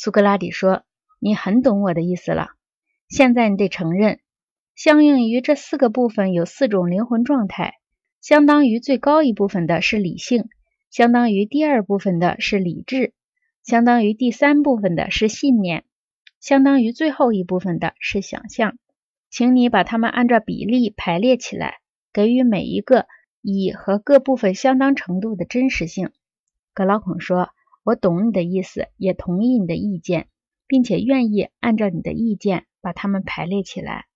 苏格拉底说：“你很懂我的意思了。现在你得承认，相应于这四个部分有四种灵魂状态，相当于最高一部分的是理性，相当于第二部分的是理智，相当于第三部分的是信念，相当于最后一部分的是想象。请你把它们按照比例排列起来，给予每一个以和各部分相当程度的真实性。”格劳孔说。我懂你的意思，也同意你的意见，并且愿意按照你的意见把它们排列起来。